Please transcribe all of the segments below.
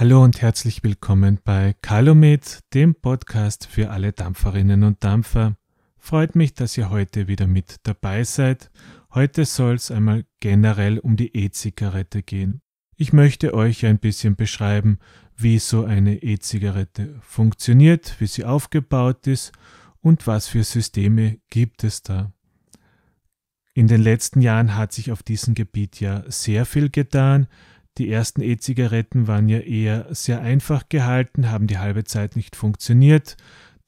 Hallo und herzlich willkommen bei Calumet, dem Podcast für alle Dampferinnen und Dampfer. Freut mich, dass ihr heute wieder mit dabei seid. Heute soll es einmal generell um die E-Zigarette gehen. Ich möchte euch ein bisschen beschreiben, wie so eine E-Zigarette funktioniert, wie sie aufgebaut ist und was für Systeme gibt es da. In den letzten Jahren hat sich auf diesem Gebiet ja sehr viel getan. Die ersten E-Zigaretten waren ja eher sehr einfach gehalten, haben die halbe Zeit nicht funktioniert.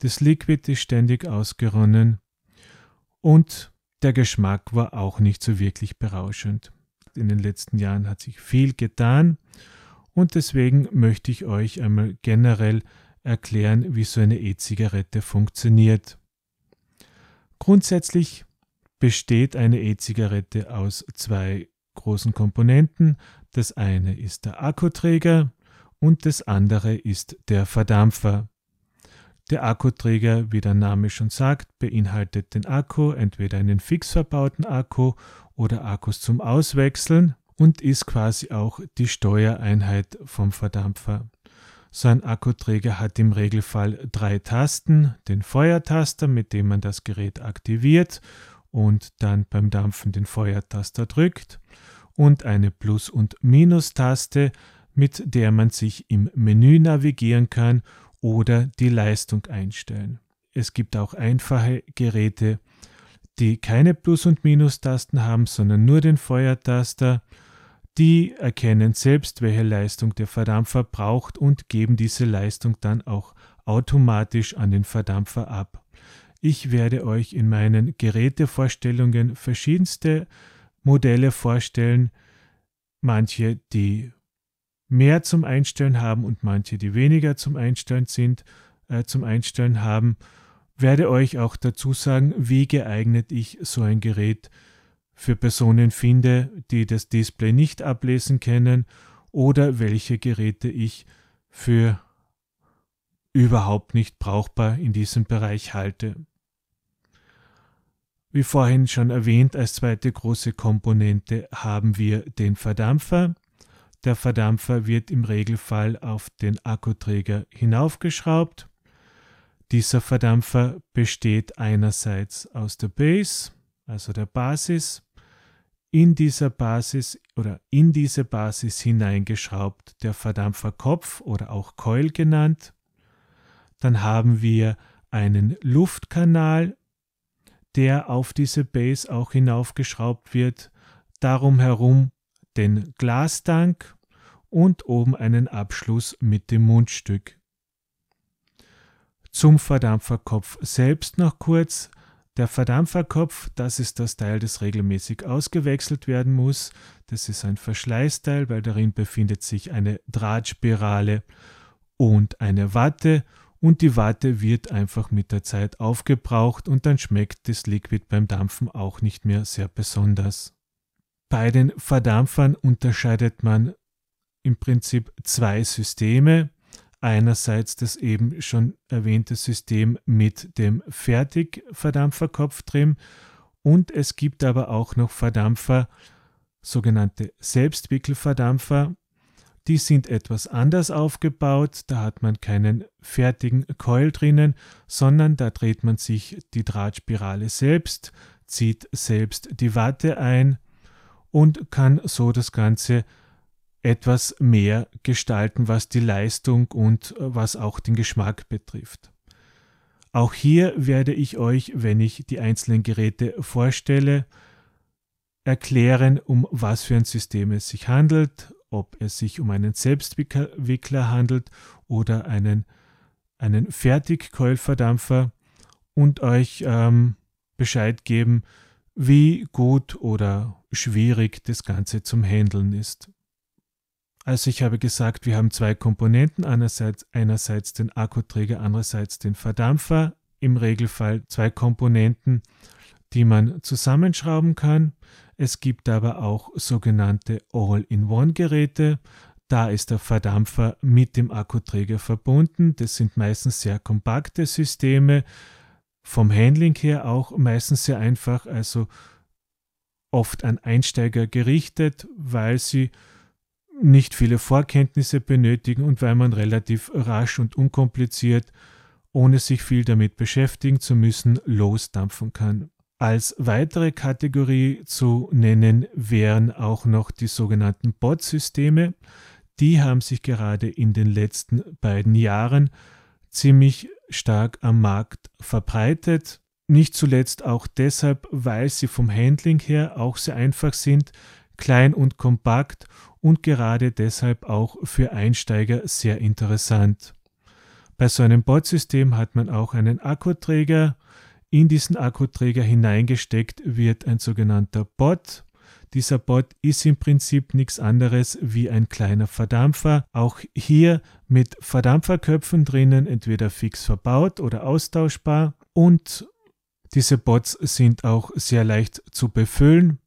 Das Liquid ist ständig ausgeronnen und der Geschmack war auch nicht so wirklich berauschend. In den letzten Jahren hat sich viel getan und deswegen möchte ich euch einmal generell erklären, wie so eine E-Zigarette funktioniert. Grundsätzlich besteht eine E-Zigarette aus zwei großen Komponenten. Das eine ist der Akkuträger und das andere ist der Verdampfer. Der Akkuträger, wie der Name schon sagt, beinhaltet den Akku, entweder einen fix verbauten Akku oder Akkus zum Auswechseln und ist quasi auch die Steuereinheit vom Verdampfer. So ein Akkuträger hat im Regelfall drei Tasten, den Feuertaster, mit dem man das Gerät aktiviert und dann beim Dampfen den Feuertaster drückt und eine Plus- und Minus-Taste, mit der man sich im Menü navigieren kann oder die Leistung einstellen. Es gibt auch einfache Geräte, die keine Plus- und Minus-Tasten haben, sondern nur den Feuertaster. Die erkennen selbst, welche Leistung der Verdampfer braucht und geben diese Leistung dann auch automatisch an den Verdampfer ab. Ich werde euch in meinen Gerätevorstellungen verschiedenste Modelle vorstellen, manche, die mehr zum Einstellen haben und manche, die weniger zum Einstellen sind, äh, zum Einstellen haben, werde euch auch dazu sagen, wie geeignet ich so ein Gerät für Personen finde, die das Display nicht ablesen können oder welche Geräte ich für überhaupt nicht brauchbar in diesem Bereich halte. Wie vorhin schon erwähnt, als zweite große Komponente haben wir den Verdampfer. Der Verdampfer wird im Regelfall auf den Akkuträger hinaufgeschraubt. Dieser Verdampfer besteht einerseits aus der Base, also der Basis, in dieser Basis oder in diese Basis hineingeschraubt der Verdampferkopf oder auch Coil genannt. Dann haben wir einen Luftkanal, der auf diese Base auch hinaufgeschraubt wird. Darum herum den Glastank und oben einen Abschluss mit dem Mundstück. Zum Verdampferkopf selbst noch kurz. Der Verdampferkopf, das ist das Teil, das regelmäßig ausgewechselt werden muss. Das ist ein Verschleißteil, weil darin befindet sich eine Drahtspirale und eine Watte und die Watte wird einfach mit der Zeit aufgebraucht und dann schmeckt das Liquid beim Dampfen auch nicht mehr sehr besonders. Bei den Verdampfern unterscheidet man im Prinzip zwei Systeme. Einerseits das eben schon erwähnte System mit dem Fertigverdampferkopf drin und es gibt aber auch noch Verdampfer, sogenannte Selbstwickelverdampfer. Die sind etwas anders aufgebaut, da hat man keinen fertigen Coil drinnen, sondern da dreht man sich die Drahtspirale selbst, zieht selbst die Watte ein und kann so das Ganze etwas mehr gestalten, was die Leistung und äh, was auch den Geschmack betrifft. Auch hier werde ich euch, wenn ich die einzelnen Geräte vorstelle, erklären, um was für ein System es sich handelt, ob es sich um einen Selbstwickler handelt oder einen, einen Fertigkeulverdampfer und euch ähm, Bescheid geben, wie gut oder schwierig das Ganze zum Handeln ist. Also ich habe gesagt, wir haben zwei Komponenten, einerseits, einerseits den Akkuträger, andererseits den Verdampfer, im Regelfall zwei Komponenten, die man zusammenschrauben kann. Es gibt aber auch sogenannte All-in-One-Geräte. Da ist der Verdampfer mit dem Akkuträger verbunden. Das sind meistens sehr kompakte Systeme, vom Handling her auch meistens sehr einfach, also oft an Einsteiger gerichtet, weil sie nicht viele Vorkenntnisse benötigen und weil man relativ rasch und unkompliziert, ohne sich viel damit beschäftigen zu müssen, losdampfen kann. Als weitere Kategorie zu nennen wären auch noch die sogenannten Bot-Systeme. Die haben sich gerade in den letzten beiden Jahren ziemlich stark am Markt verbreitet. Nicht zuletzt auch deshalb, weil sie vom Handling her auch sehr einfach sind, klein und kompakt und gerade deshalb auch für Einsteiger sehr interessant. Bei so einem Bot-System hat man auch einen Akkuträger. In diesen Akkuträger hineingesteckt wird ein sogenannter Bot. Dieser Bot ist im Prinzip nichts anderes wie ein kleiner Verdampfer. Auch hier mit Verdampferköpfen drinnen, entweder fix verbaut oder austauschbar. Und diese Bots sind auch sehr leicht zu befüllen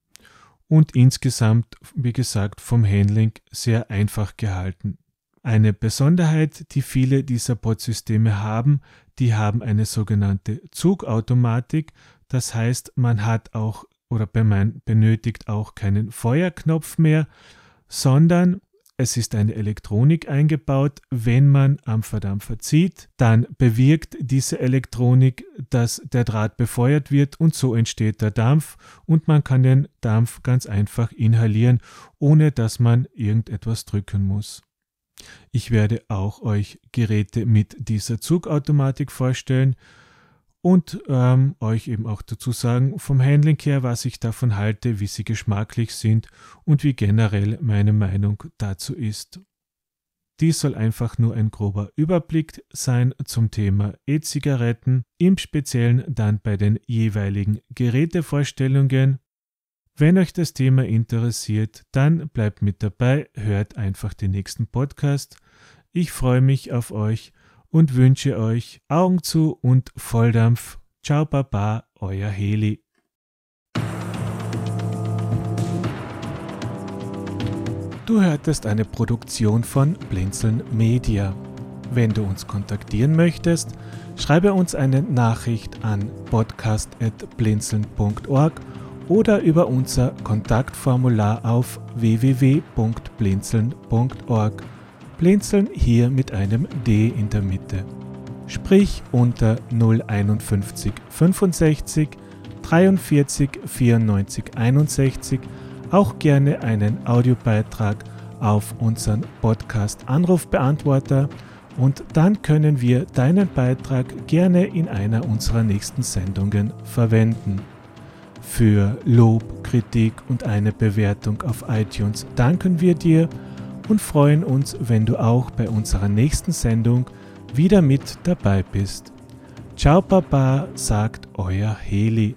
und insgesamt, wie gesagt, vom Handling sehr einfach gehalten. Eine Besonderheit, die viele dieser Botsysteme haben, die haben eine sogenannte Zugautomatik. Das heißt, man hat auch oder benötigt auch keinen Feuerknopf mehr, sondern es ist eine Elektronik eingebaut. Wenn man am Verdampfer zieht, dann bewirkt diese Elektronik, dass der Draht befeuert wird und so entsteht der Dampf und man kann den Dampf ganz einfach inhalieren, ohne dass man irgendetwas drücken muss. Ich werde auch euch Geräte mit dieser Zugautomatik vorstellen und ähm, euch eben auch dazu sagen vom Handling her, was ich davon halte, wie sie geschmacklich sind und wie generell meine Meinung dazu ist. Dies soll einfach nur ein grober Überblick sein zum Thema E-Zigaretten, im Speziellen dann bei den jeweiligen Gerätevorstellungen. Wenn euch das Thema interessiert, dann bleibt mit dabei, hört einfach den nächsten Podcast. Ich freue mich auf euch und wünsche euch Augen zu und Volldampf. Ciao, Baba, euer Heli. Du hörtest eine Produktion von Blinzeln Media. Wenn du uns kontaktieren möchtest, schreibe uns eine Nachricht an podcast.blinzeln.org oder über unser Kontaktformular auf www.blinzeln.org. Blinzeln hier mit einem D in der Mitte. Sprich unter 051 65 43 94 61 auch gerne einen Audiobeitrag auf unseren Podcast Anrufbeantworter und dann können wir deinen Beitrag gerne in einer unserer nächsten Sendungen verwenden. Für Lob, Kritik und eine Bewertung auf iTunes danken wir dir und freuen uns, wenn du auch bei unserer nächsten Sendung wieder mit dabei bist. Ciao Papa, sagt euer Heli.